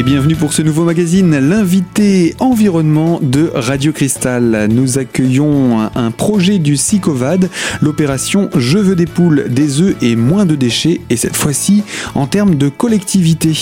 et bienvenue pour ce nouveau magazine, l'invité environnement de Radio Cristal. Nous accueillons un projet du SICOVAD, l'opération Je veux des poules, des œufs et moins de déchets, et cette fois-ci en termes de collectivité.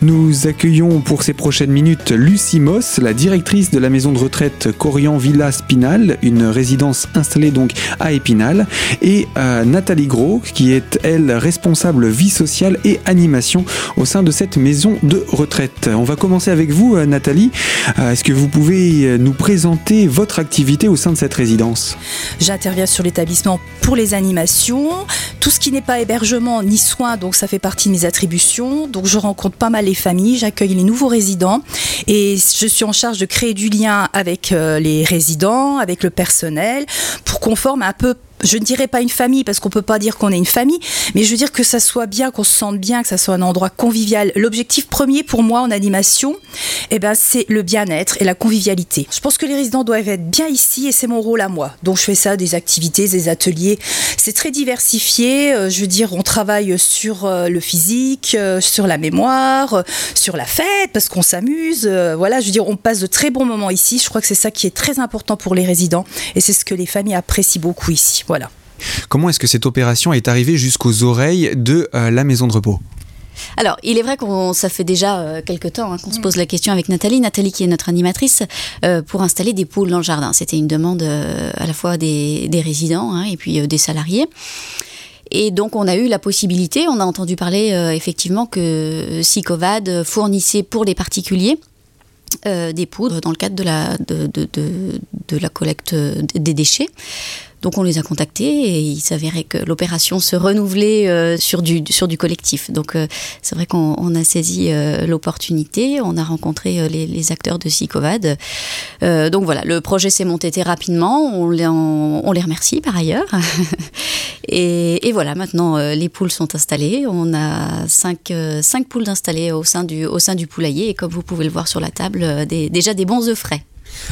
Nous accueillons pour ces prochaines minutes Lucie Moss, la directrice de la maison de retraite Corian Villa Spinal, une résidence installée donc à Épinal, et euh, Nathalie Gros, qui est elle responsable vie sociale et animation au sein de cette maison de retraite. On va commencer avec vous, euh, Nathalie. Euh, est-ce que vous pouvez euh, nous présenter votre activité au sein de cette résidence? J'interviens sur l'établissement pour les animations, tout ce qui n'est pas hébergement ni soins, donc ça fait partie de mes attributions. Donc je rencontre pas mal les familles, j'accueille les nouveaux résidents et je suis en charge de créer du lien avec les résidents, avec le personnel, pour qu'on forme un peu je ne dirais pas une famille parce qu'on peut pas dire qu'on est une famille, mais je veux dire que ça soit bien, qu'on se sente bien, que ça soit un endroit convivial. L'objectif premier pour moi en animation, eh ben, c'est le bien-être et la convivialité. Je pense que les résidents doivent être bien ici et c'est mon rôle à moi. Donc je fais ça, des activités, des ateliers. C'est très diversifié. Euh, je veux dire, on travaille sur euh, le physique, euh, sur la mémoire, sur la fête parce qu'on s'amuse. Voilà, je veux dire, on passe de très bons moments ici. Je crois que c'est ça qui est très important pour les résidents et c'est ce que les familles apprécient beaucoup ici. Voilà. Comment est-ce que cette opération est arrivée jusqu'aux oreilles de euh, la maison de repos? Alors, il est vrai qu'on ça fait déjà euh, quelques temps hein, qu'on se pose la question avec Nathalie, Nathalie qui est notre animatrice, euh, pour installer des poules dans le jardin. C'était une demande à la fois des, résidents hein, et puis des salariés. Et donc, on a eu la possibilité, on a entendu parler effectivement que Sicovad fournissait pour les particuliers des poudres dans le cadre de la, de, de la collecte des déchets. Donc on les a contactés et il s'avérait que l'opération se renouvelait euh, sur, du, sur du collectif. Donc euh, c'est vrai qu'on a saisi euh, l'opportunité, on a rencontré les, acteurs de SICOVAD. donc voilà, le projet s'est monté très rapidement, on les, on, les remercie par ailleurs. et, voilà, maintenant les poules sont installées, on a cinq, cinq poules installées au sein, du, au sein du poulailler et comme vous pouvez le voir sur la table, déjà des bons œufs frais.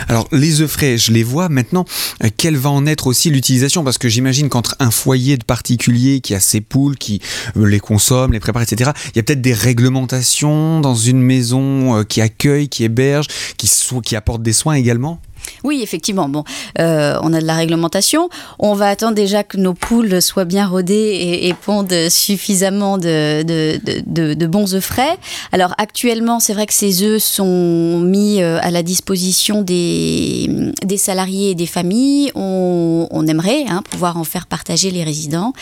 Alors les œufs frais, je les vois maintenant. Euh, quelle va en être aussi l'utilisation? Parce que j'imagine qu'entre un foyer de particuliers qui a ses poules, qui euh, les consomme, les prépare, etc., il y a peut-être des réglementations dans une maison euh, qui accueille, qui héberge, qui apporte des soins également? Oui, effectivement. Bon, euh, on a de la réglementation. On va attendre déjà que nos poules soient bien rodées et, pondent suffisamment de, de, bons œufs frais. Alors actuellement, c'est vrai que ces œufs sont mis euh, à la disposition des, des salariés et des familles. On, aimerait hein, pouvoir en faire partager les résidents.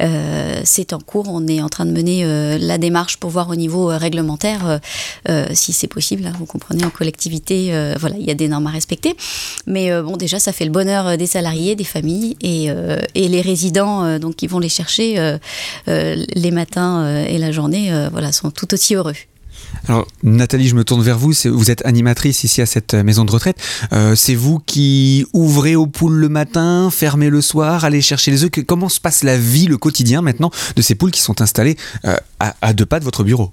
Euh, c'est en cours. On est en train de mener la démarche pour voir au niveau réglementaire si c'est possible. Hein. vous comprenez, en collectivité, voilà, il y a des normes à respecter. Mais euh, bon, déjà, ça fait le bonheur euh, des salariés, des familles et, euh, et les résidents, donc qui vont les chercher les matins et la journée, voilà, sont tout aussi heureux. Alors Nathalie, je me tourne vers vous. Vous êtes animatrice ici à cette maison de retraite. c'est vous qui ouvrez aux poules le matin, fermez le soir, allez chercher les œufs. Comment se passe la vie, le quotidien maintenant de ces poules qui sont installées à, deux pas de votre bureau?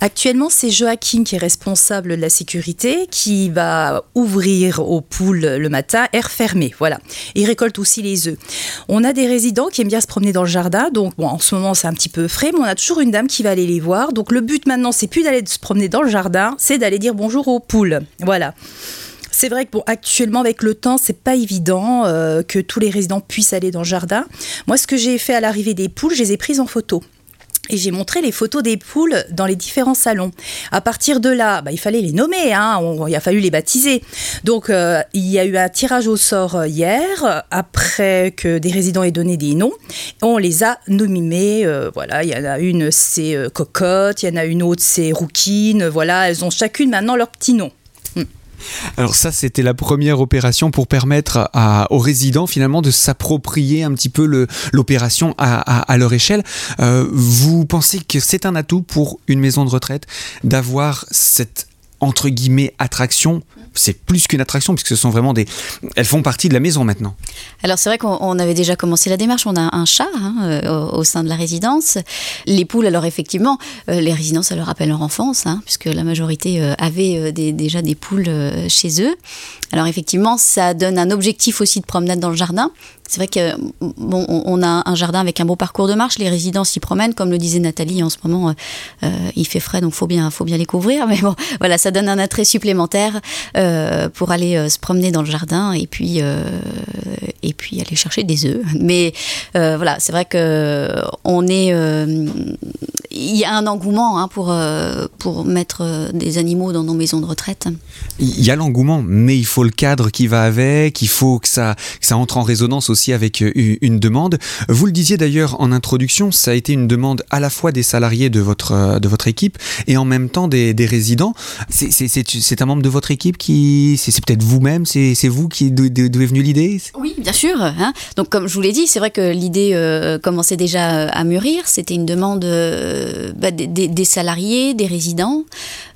Actuellement, c'est Joachim qui est responsable de la sécurité, qui va ouvrir aux poules le matin, air fermé. Voilà. Il récolte aussi les œufs. On a des résidents qui aiment bien se promener dans le jardin. Donc, en ce moment, c'est un petit peu frais, mais on a toujours une dame qui va aller les voir. Donc, le but maintenant, c'est plus d'aller se promener dans le jardin, c'est d'aller dire bonjour aux poules. Voilà. C'est vrai que bon, actuellement avec le temps, c'est pas évident euh, que tous les résidents puissent aller dans le jardin. Moi, ce que j'ai fait à l'arrivée des poules, je les ai prises en photo et j'ai montré les photos des poules dans les différents salons. À partir de là, bah, il fallait les nommer, hein, il a fallu les baptiser. Donc euh, il y a eu un tirage au sort euh, hier, après que des résidents aient donné des noms. On les a nommés, euh, voilà, il y en a une c'est Cocotte, il y en a une autre c'est Rouquine, voilà, elles ont chacune maintenant leur petit nom. Alors ça, c'était la première opération pour permettre aux résidents finalement de s'approprier un petit peu l'opération à, leur échelle. Euh, vous pensez que c'est un atout pour une maison de retraite d'avoir cette entre guillemets attraction c'est plus qu'une attraction puisque ce sont vraiment des elles font partie de la maison maintenant. Alors c'est vrai qu'on avait déjà commencé la démarche. On a un chat hein, euh, au, sein de la résidence. Les poules alors effectivement euh, les résidences ça leur rappelle leur enfance hein, puisque la majorité euh, avait déjà des poules chez eux. Alors effectivement ça donne un objectif aussi de promenade dans le jardin C'est vrai que bon, on a un jardin avec un beau parcours de marche. Les résidents s'y promènent, comme le disait Nathalie. En ce moment, euh, il fait frais, donc faut bien, faut bien les couvrir. Mais bon, voilà, ça donne un attrait supplémentaire euh, pour aller euh, se promener dans le jardin et puis et puis aller chercher des œufs. Mais voilà, c'est vrai que on est il y a un engouement hein, pour, euh, pour mettre euh, des animaux dans nos maisons de retraite. Il y a l'engouement, mais il faut le cadre qui va avec, il faut que ça, ça entre en résonance aussi avec euh, une demande. Vous le disiez d'ailleurs en introduction, ça a été une demande à la fois des salariés de votre, de votre équipe et en même temps des, des résidents. C'est un membre de votre équipe qui... C'est peut-être vous-même, c'est vous qui d'où est venue l'idée? Oui, bien sûr. Hein. Donc comme je vous l'ai dit, c'est vrai que l'idée commençait déjà à mûrir. C'était une demande bah, des, salariés, des résidents.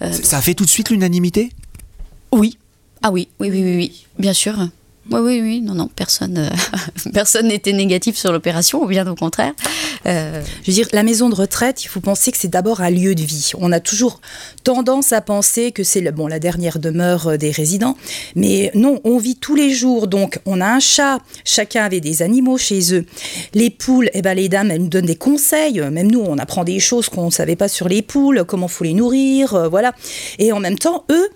Euh, ça a fait tout de suite l'unanimité? Oui. Ah oui, oui, oui, oui, oui, bien sûr. Oui, oui, oui, non, non, personne euh, n'était négatif sur l'opération, bien au contraire. Euh, je veux dire, la maison de retraite, il faut penser que c'est d'abord un lieu de vie. On a toujours tendance à penser que c'est bon, la dernière demeure euh, des résidents, mais non, on vit tous les jours. Donc, on a un chat, chacun avait des animaux chez eux. Les poules, eh ben, les dames, elles nous donnent des conseils. Même nous, on apprend des choses qu'on ne savait pas sur les poules, comment faut les nourrir, voilà. Et en même temps, eux,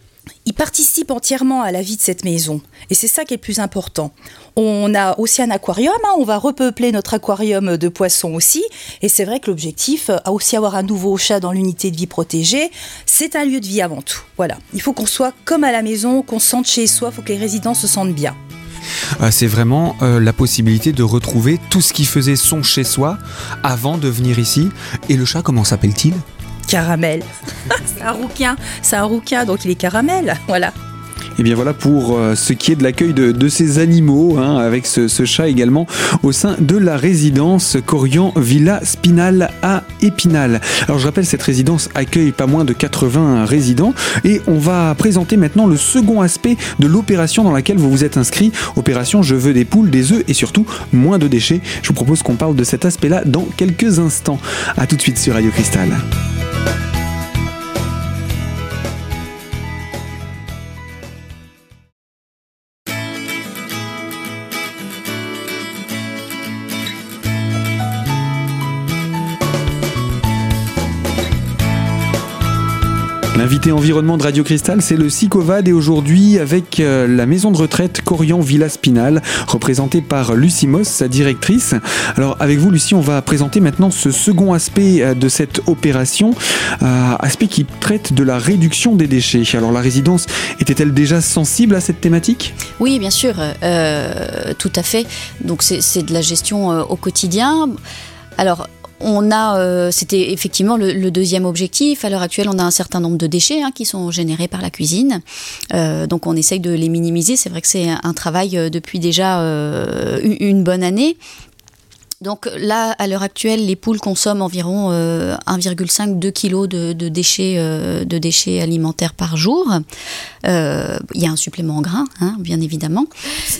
ils participent entièrement à la vie de cette maison. Et c'est ça qui est le plus important. On a aussi un aquarium, hein. on va repeupler notre aquarium de poissons aussi. Et c'est vrai que l'objectif, a aussi avoir un nouveau chat dans l'unité de vie protégée, c'est un lieu de vie avant tout. Voilà. Il faut qu'on soit comme à la maison, qu'on se sente chez soi, il faut que les résidents se sentent bien. Euh, c'est vraiment euh, la possibilité de retrouver tout ce qui faisait son chez soi avant de venir ici. Et le chat, comment s'appelle-t-il? Caramel. c'est un rouquin, c'est un rouquin, donc il est caramel, voilà. Et bien voilà pour euh, ce qui est de l'accueil de, ces animaux, hein, avec ce, chat également au sein de la résidence Corian Villa Spinal à Épinal. Alors je rappelle, cette résidence accueille pas moins de 80 résidents et on va présenter maintenant le second aspect de l'opération dans laquelle vous vous êtes inscrit, opération Je veux des poules, des œufs et surtout moins de déchets. Je vous propose qu'on parle de cet aspect-là dans quelques instants. A tout de suite sur Radio Cristal. Bye. L'invité environnement de Radio Cristal, c'est le SICOVAD et aujourd'hui avec euh, la maison de retraite Corian Villa Spinal, représentée par Lucie Moss, sa directrice. Alors avec vous Lucie, on va présenter maintenant ce second aspect euh, de cette opération, euh, aspect qui traite de la réduction des déchets. Alors la résidence était-elle déjà sensible à cette thématique? Oui, bien sûr, tout à fait. Donc c'est de la gestion au quotidien. Alors, on a, euh, c'était effectivement le, deuxième objectif. À l'heure actuelle, on a un certain nombre de déchets hein, qui sont générés par la cuisine. Euh, donc, on essaye de les minimiser. C'est vrai que c'est un travail euh, depuis déjà une bonne année. Donc là, à l'heure actuelle, les poules consomment environ 1,5-2 kg de, déchets, de déchets alimentaires par jour. Il y a un supplément en grains, hein, bien évidemment.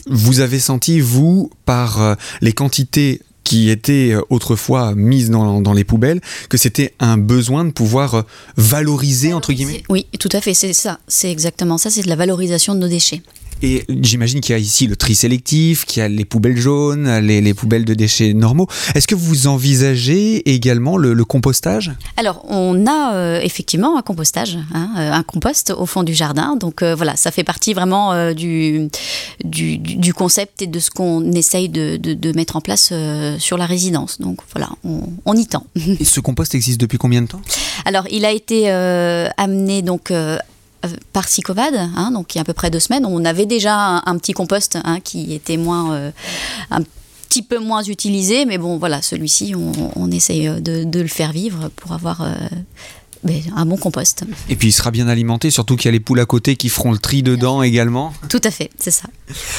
Vous avez senti, vous, par les quantités qui étaient euh, autrefois mises dans, les poubelles, que c'était un besoin de pouvoir euh, valoriser, entre guillemets Oui, tout à fait, c'est ça, c'est exactement ça, c'est de la valorisation de nos déchets. Et j'imagine qu'il y a ici le tri sélectif, qu'il y a les poubelles jaunes, les, poubelles de déchets normaux. Est-ce que vous envisagez également le, compostage? Alors, on a euh, effectivement un compostage, hein, euh, un compost au fond du jardin. Donc euh, voilà, ça fait partie vraiment du, du, concept et de ce qu'on essaye de, mettre en place sur la résidence. Donc voilà, on, on y tend. Et ce compost existe depuis combien de temps? Alors, il a été amené donc par Sicovad, hein, donc il y a à peu près deux semaines, on avait déjà un, petit compost hein, qui était moins, euh, un petit peu moins utilisé, mais bon voilà, celui-ci, on, essaye de, de, le faire vivre pour avoir un bon compost. Et puis il sera bien alimenté, surtout qu'il y a les poules à côté qui feront le tri dedans également. Tout à fait, c'est ça.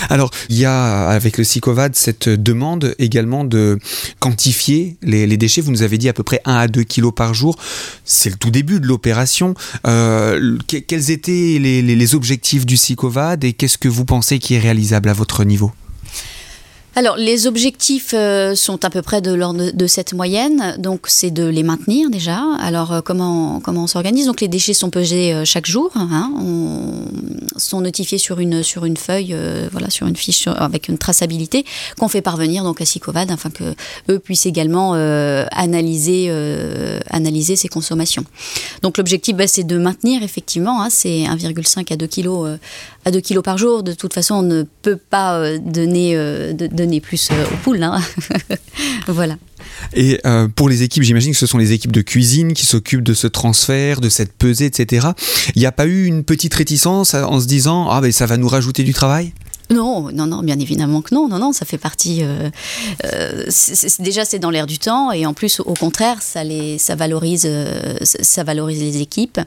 Alors, il y a avec le SICOVAD cette demande également de quantifier les, déchets. Vous nous avez dit à peu près 1 à 2 kilos par jour. C'est le tout début de l'opération. Euh, quels étaient les, objectifs du SICOVAD et qu'est-ce que vous pensez qui est réalisable à votre niveau? Alors, les objectifs euh, sont à peu près de l'ordre de cette moyenne. Donc, c'est de les maintenir déjà. Alors, euh, comment, comment on s'organise? Donc, les déchets sont pesés euh, chaque jour. Hein. On, sont notifiés sur une, sur une feuille, voilà, sur une fiche avec une traçabilité qu'on fait parvenir donc à Sicovad afin que eux puissent également analyser, analyser ces consommations. Donc, l'objectif, bah, c'est de maintenir effectivement. Hein, c'est 1,5 à 2 kg à 2 kilos par jour. De toute façon, on ne peut pas donner plus aux poules. Hein. voilà. Et euh, pour les équipes, j'imagine que ce sont les équipes de cuisine qui s'occupent de ce transfert, de cette pesée, etc. Il n'y a pas eu une petite réticence en se disant ah ben ça va nous rajouter du travail? Non, non, non, bien évidemment que non, non, non, ça fait partie. Euh, euh, déjà, c'est dans l'air du temps, et en plus, au contraire, ça les, ça valorise, ça valorise les équipes,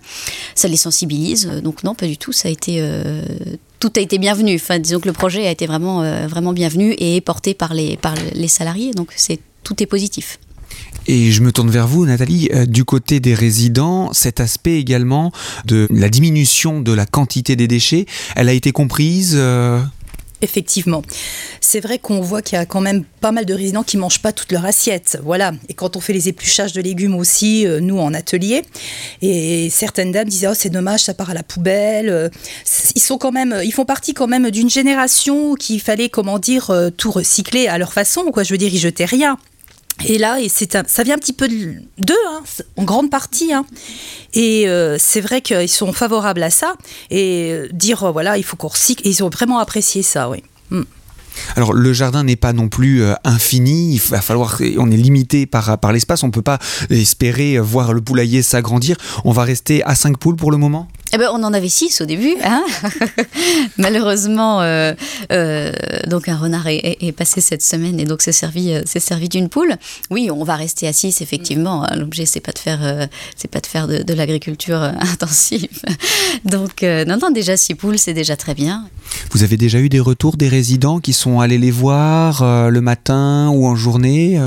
ça les sensibilise. Donc non, pas du tout. Ça a été tout a été bienvenu. Enfin, disons que le projet a été vraiment, euh, vraiment bienvenu et porté par les, par les salariés. Donc, c'est tout est positif. Et je me tourne vers vous, Nathalie. Euh, du côté des résidents, cet aspect également de la diminution de la quantité des déchets, elle a été comprise euh, Effectivement. C'est vrai qu'on voit qu'il y a quand même pas mal de résidents qui mangent pas toute leur assiette. Voilà. Et quand on fait les épluchages de légumes aussi, euh, nous en atelier, et certaines dames disaient oh c'est dommage, ça part à la poubelle. Euh, ils sont quand même, ils font partie quand même d'une génération qui fallait comment dire euh, tout recycler à leur façon. Quoi, je veux dire, ils jetaient rien. Et là, et c'est ça vient un petit peu d'eux, hein, en grande partie. Hein. Et euh, c'est vrai qu'ils sont favorables à ça. Et euh, dire, euh, voilà, il faut qu'on recycle. Ils ont vraiment apprécié ça, oui. Mm. Alors le jardin n'est pas non plus infini, il va falloir, on est limité par, par l'espace, on ne peut pas espérer voir le poulailler s'agrandir. On va rester à 5 poules pour le moment? Eh ben, on en avait six au début. Hein Malheureusement, euh, euh, donc un renard est, passé cette semaine et donc c'est servi, euh, servi d'une poule. Oui, on va rester à six effectivement. Hein. L'objet c'est pas de faire, c'est pas de faire de, l'agriculture intensive. Donc non, non, déjà six poules, c'est déjà très bien. Vous avez déjà eu des retours des résidents qui sont allés les voir le matin ou en journée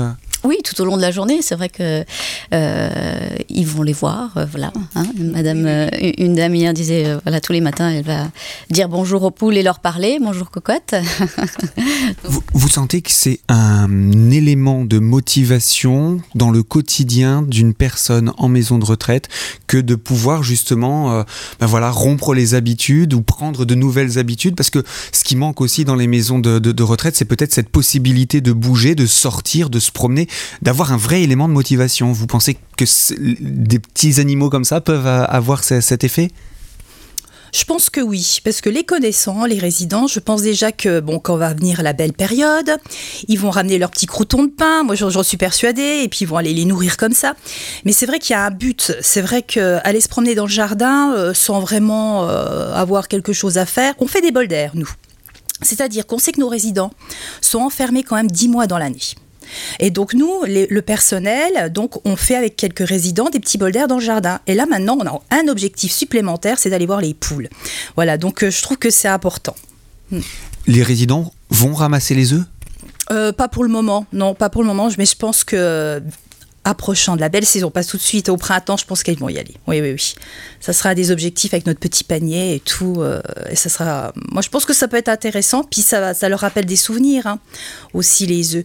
oui, tout au long de la journée, c'est vrai que euh, vont les voir, euh, voilà. Hein. Madame, euh, une dame hier disait, voilà, tous les matins, elle va dire bonjour aux poules et leur parler, bonjour cocotte. vous, sentez que c'est un élément de motivation dans le quotidien d'une personne en maison de retraite que de pouvoir justement, ben voilà, rompre les habitudes ou prendre de nouvelles habitudes, parce que ce qui manque aussi dans les maisons de retraite, c'est peut-être cette possibilité de bouger, de sortir, de se promener d'avoir un vrai élément de motivation. Vous pensez que des petits animaux comme ça peuvent avoir cet effet? Je pense que oui, parce que les connaissants, les résidents, je pense déjà que bon, quand va venir la belle période, ils vont ramener leurs petits croutons de pain. Moi, j'en suis persuadée, et puis ils vont aller les nourrir comme ça. Mais c'est vrai qu'il y a un but. C'est vrai qu'aller se promener dans le jardin euh, sans vraiment euh, avoir quelque chose à faire, on fait des bols d'air, nous. C'est-à-dire qu'on sait que nos résidents sont enfermés quand même 10 mois dans l'année. Et donc nous, le personnel, donc on fait avec quelques résidents des petits bols d'air dans le jardin. Et là maintenant, on a un objectif supplémentaire, c'est d'aller voir les poules. Voilà, donc euh, je trouve que c'est important. Hmm. Les résidents vont ramasser les œufs? Euh, Pas pour le moment, non, pas pour le moment. Mais je pense que approchant de la belle saison, pas tout de suite, au printemps, je pense qu'ils vont y aller. Oui, oui, oui. Ça sera des objectifs avec notre petit panier et tout. Euh, et ça sera. Moi, je pense que ça peut être intéressant. Puis ça, ça leur rappelle des souvenirs hein, aussi les œufs.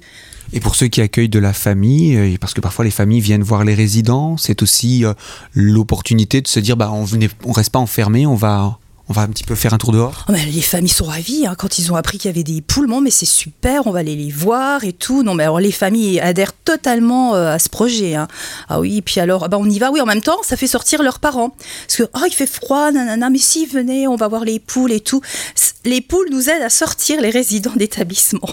Et pour ceux qui accueillent de la famille, euh, parce que parfois les familles viennent voir les résidents, c'est aussi euh, l'opportunité de se dire bah on ne on reste pas enfermé, on va on va un petit peu faire un tour dehors oh, Les familles sont ravies hein, quand ils ont appris qu'il y avait des poules. mais c'est super, on va aller les voir et tout. Non, mais alors les familles adhèrent totalement euh, à ce projet. Hein. Ah oui, puis alors, bah, on y va. Oui, en même temps, ça fait sortir leurs parents. Parce que, oh, il fait froid, nanana, mais si, venez, on va voir les poules et tout. Les poules nous aident à sortir les résidents d'établissement.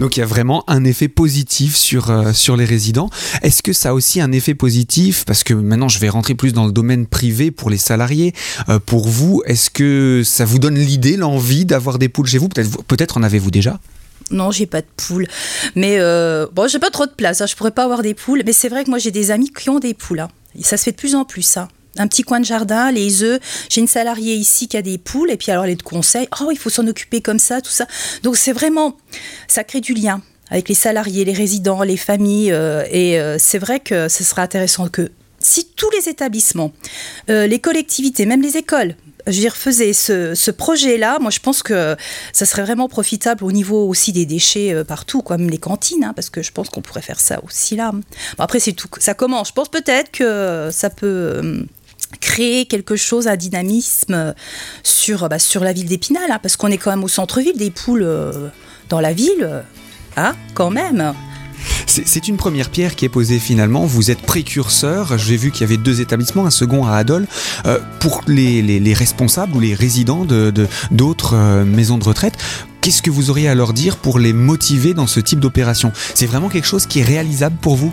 Donc il y a vraiment un effet positif sur, euh, sur les résidents. Est-ce que ça a aussi un effet positif? Parce que maintenant je vais rentrer plus dans le domaine privé pour les salariés. Euh, pour vous, est-ce que ça vous donne l'idée, l'envie d'avoir des poules chez vous? Peut-être peut en avez-vous déjà? Non, j'ai pas de poules. Mais euh, bon, j'ai pas trop de place. Hein. Je pourrais pas avoir des poules. Mais c'est vrai que moi, j'ai des amis qui ont des poules. Hein. ça se fait de plus en plus, ça. Un petit coin de jardin, les œufs. J'ai une salariée ici qui a des poules et puis alors elle est de conseil. Oh, il faut s'en occuper comme ça, tout ça. Donc c'est vraiment, ça crée du lien avec les salariés, les résidents, les familles. Euh, et euh, c'est vrai que ce sera intéressant que si tous les établissements, les collectivités, même les écoles, je dire, faisaient ce, projet-là, moi je pense que ça serait vraiment profitable au niveau aussi des déchets partout, comme les cantines, hein, parce que je pense qu'on pourrait faire ça aussi là. après, c'est tout, ça commence. Je pense peut-être que ça peut créer quelque chose, un dynamisme sur, bah, sur la ville d'Épinal, hein, parce qu'on est quand même au centre-ville, des poules euh, dans la ville, ah, quand même. C'est une première pierre qui est posée finalement. Vous êtes précurseur. J'ai vu qu'il y avait deux établissements, un second à Adol. Euh, pour les, responsables ou les résidents d'autres de, maisons de retraite, qu'est-ce que vous auriez à leur dire pour les motiver dans ce type d'opération? C'est vraiment quelque chose qui est réalisable pour vous?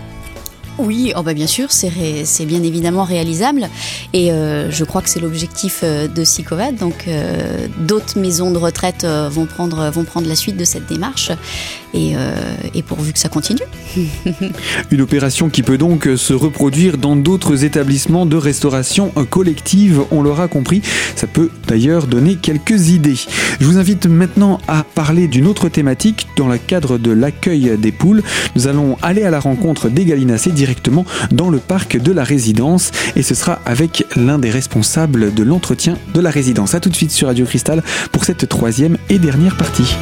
Oui, oh bah bien sûr, c'est bien évidemment réalisable et euh, je crois que c'est l'objectif euh, de Sicovad. Donc euh, d'autres maisons de retraite vont, prendre, vont prendre la suite de cette démarche et, pourvu que ça continue. Une opération qui peut donc se reproduire dans d'autres établissements de restauration collective, on l'aura compris. Ça peut d'ailleurs donner quelques idées. Je vous invite maintenant à parler d'une autre thématique dans le cadre de l'accueil des poules. Nous allons aller à la rencontre des gallinacés dans le parc de la résidence et ce sera avec l'un des responsables de l'entretien de la résidence. A tout de suite sur Radio Cristal pour cette troisième et dernière partie.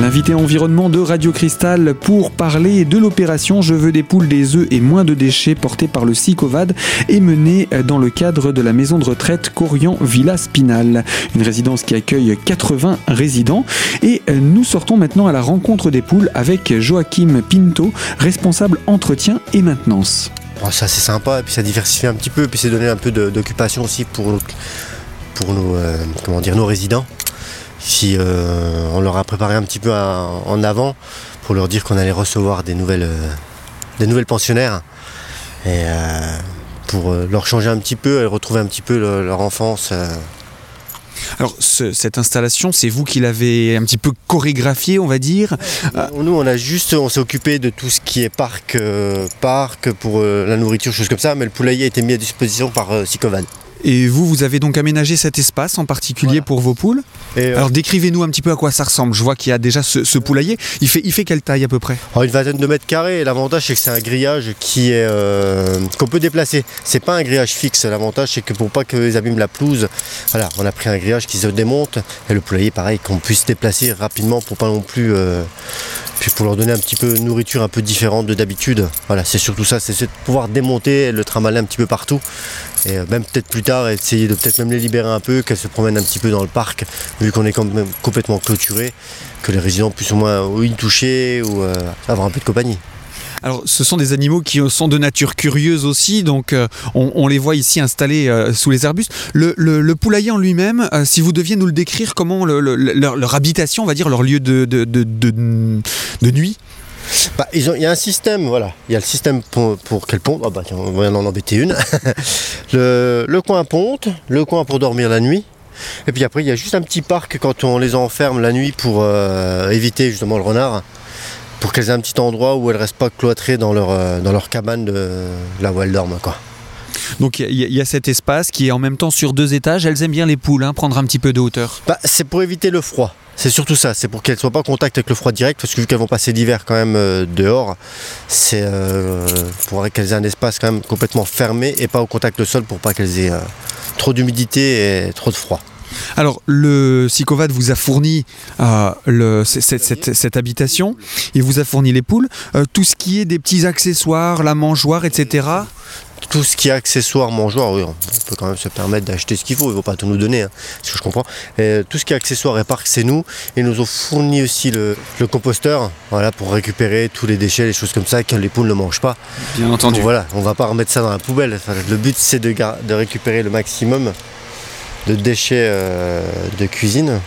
L'invité environnement de Radio Cristal pour parler de l'opération Je veux des poules, des œufs et moins de déchets portée par le SICOVAD est menée dans le cadre de la maison de retraite Corian Villa Spinal, une résidence qui accueille 80 résidents. Et nous sortons maintenant à la rencontre des poules avec Joachim Pinto, responsable entretien et maintenance. ça c'est sympa et puis ça diversifie un petit peu et puis c'est donner un peu d'occupation aussi pour, pour nos, euh, comment dire, nos résidents si euh, on leur a préparé un petit peu en avant pour leur dire qu'on allait recevoir des nouvelles, euh, des nouvelles pensionnaires et euh, pour leur changer un petit peu et retrouver un petit peu leur enfance. Alors cette installation, c'est vous qui l'avez un petit peu chorégraphiée, on va dire. Nous, on a juste, on s'est occupé de tout ce qui est parc, parc pour la nourriture, choses comme ça, mais le poulailler a été mis à disposition par Sicovan. Et vous, vous avez donc aménagé cet espace en particulier pour vos poules. Euh, Alors décrivez-nous un petit peu à quoi ça ressemble. Je vois qu'il y a déjà ce, poulailler. Il fait, il fait quelle taille à peu près? Une vingtaine de mètres carrés. L'avantage c'est que c'est un grillage qui est euh, qu'on peut déplacer. C'est pas un grillage fixe. L'avantage c'est que pour pas que les abîment la pelouse, voilà, on a pris un grillage qui se démonte et le poulailler pareil qu'on puisse déplacer rapidement pour pas non plus euh, puis pour leur donner un petit peu de nourriture un peu différente de d'habitude. Voilà, c'est surtout ça, c'est de pouvoir démonter le trimballer un petit peu partout. Et euh, même peut-être plus tard, essayer de peut-être même les libérer un peu, qu'elles se promènent un petit peu dans le parc, vu qu'on est quand même complètement clôturé, que les résidents puissent au moins ou y toucher ou euh, avoir un peu de compagnie. Alors, ce sont des animaux qui sont de nature curieuse aussi, donc euh, on, les voit ici installés euh, sous les arbustes. Le, poulailler en lui-même, euh, si vous deviez nous le décrire, comment leur, habitation, on va dire, leur lieu de, de, nuit? Bah, il y a un système, voilà. Il y a le système pour, pour qu'elles pondent. Oh, bah, on va en embêter une. le, coin ponte, le coin pour dormir la nuit. Et puis après, il y a juste un petit parc quand on les enferme la nuit pour éviter justement le renard pour qu'elles aient un petit endroit où elles ne restent pas cloîtrées dans leur, euh, dans leur cabane de, là où elles dorment. Quoi. Donc il y, a cet espace qui est en même temps sur deux étages. Elles aiment bien les poules, hein, prendre un petit peu de hauteur. Bah, c'est pour éviter le froid. C'est surtout ça, c'est pour qu'elles ne soient pas en contact avec le froid direct, parce que vu qu'elles vont passer l'hiver quand même euh, dehors, c'est euh, pour qu'elles aient un espace quand même complètement fermé et pas au contact du sol pour pas qu'elles aient trop d'humidité et trop de froid. Alors, le Sicovad vous a fourni euh, cette, habitation, il vous a fourni les poules, euh, tout ce qui est des petits accessoires, la mangeoire, etc. Tout ce qui est accessoires, mangeoire, oui, on peut quand même se permettre d'acheter ce qu'il faut, il ne faut pas tout nous donner, hein, ce que je comprends. tout ce qui est accessoires et parc, c'est nous. Ils nous ont fourni aussi le, composteur, voilà, pour récupérer tous les déchets, les choses comme ça, que les poules ne mangent pas. Bien entendu. voilà, on ne va pas remettre ça dans la poubelle. le but, c'est de, de récupérer le maximum de déchets euh, de cuisine.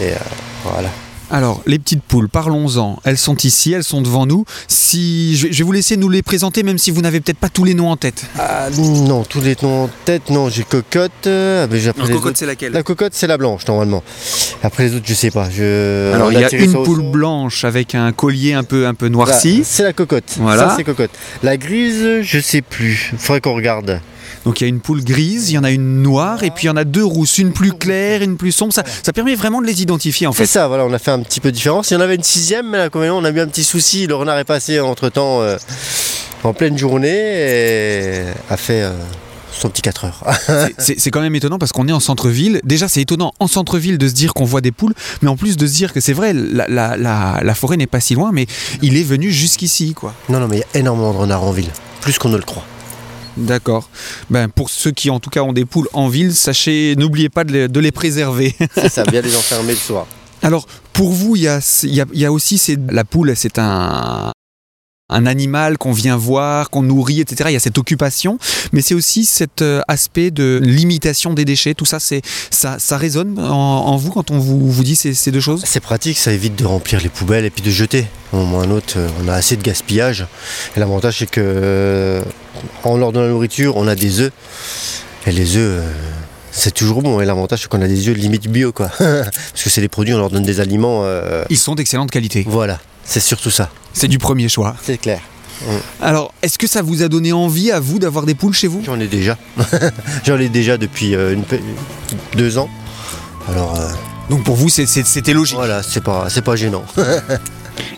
Et euh, voilà. Alors, les petites poules, parlons-en. Elles sont ici, elles sont devant nous. Si je vais vous laisser nous les présenter, même si vous n'avez peut-être pas tous les noms en tête. Ah, non, tous les noms en tête, non, j'ai cocotte. euh, mais j'ai- après les autres- c'est laquelle La cocotte, c'est la blanche normalement. Après les autres, je sais pas. Je... Alors, il y a une poule blanche avec un collier un peu, un peu noirci. c'est la cocotte. Voilà. Ça, c'est cocotte. La grise, je sais plus. Faudrait qu'on regarde. Donc, il y a une poule grise, il y en a une noire, et puis il y en a deux rousses, une plus claire, une plus sombre. Ça, ça permet vraiment de les identifier, en C'est fait. ça, voilà, on a fait un petit peu de différence. Il y en avait une sixième, mais là, quand même, on a eu un petit souci. Le renard est passé entre temps en pleine journée et a fait euh, son petit 4 heures. C'est- C'est c'est quand même étonnant parce qu'on est en centre-ville. Déjà, c'est étonnant en centre-ville de se dire qu'on voit des poules, mais en plus de se dire que c'est vrai, la, la- la- la forêt n'est pas si loin, mais il est venu jusqu'ici, quoi. non, non, mais il y a énormément de renards en ville. Plus qu'on ne le croit. D'accord. Ben, pour ceux qui, en tout cas, ont des poules en ville, sachez, n'oubliez pas de les, de les préserver. C'est ça, bien les enfermer le soir. Alors, pour vous, il y a, y a- y a aussi la poule, c'est un, un animal qu'on vient voir, qu'on nourrit, etc. Il y a cette occupation, mais c'est aussi cet euh, aspect de limitation des déchets. Tout ça, c'est, ça, ça résonne en, en vous quand on vous, vous dit ces, ces deux choses? C'est pratique, ça évite de remplir les poubelles et puis de jeter. Ou à un autre, euh, on a assez de gaspillage. Et l'avantage, c'est que euh, en leur donnant la nourriture, on a des œufs. Et les œufs, c'est toujours bon. Et l'avantage, c'est qu'on a des œufs limite bio, quoi. Parce que c'est des produits, on leur donne des aliments. euh, Ils sont d'excellente qualité. Voilà, c'est surtout ça. C'est du premier choix. C'est clair. Alors, est-ce que ça vous a donné envie à vous d'avoir des poules chez vous? J'en ai déjà. J'en ai déjà depuis euh, une deux ans. Alors euh, Donc pour vous, c'est- c'est- c'était logique. voilà, c'est pas, c'est pas gênant.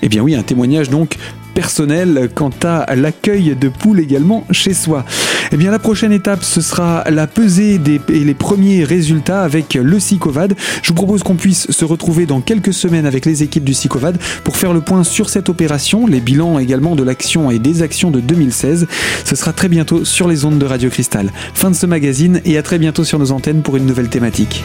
Eh bien oui, un témoignage donc personnel quant à l'accueil de poules également chez soi. Eh bien la prochaine étape, ce sera la pesée des, et les premiers résultats avec le Sicovad. Je vous propose qu'on puisse se retrouver dans quelques semaines avec les équipes du Sicovad pour faire le point sur cette opération, les bilans également de l'action et des actions de 2016. Ce sera très bientôt sur les ondes de Radio Cristal. Fin de ce magazine et à très bientôt sur nos antennes pour une nouvelle thématique.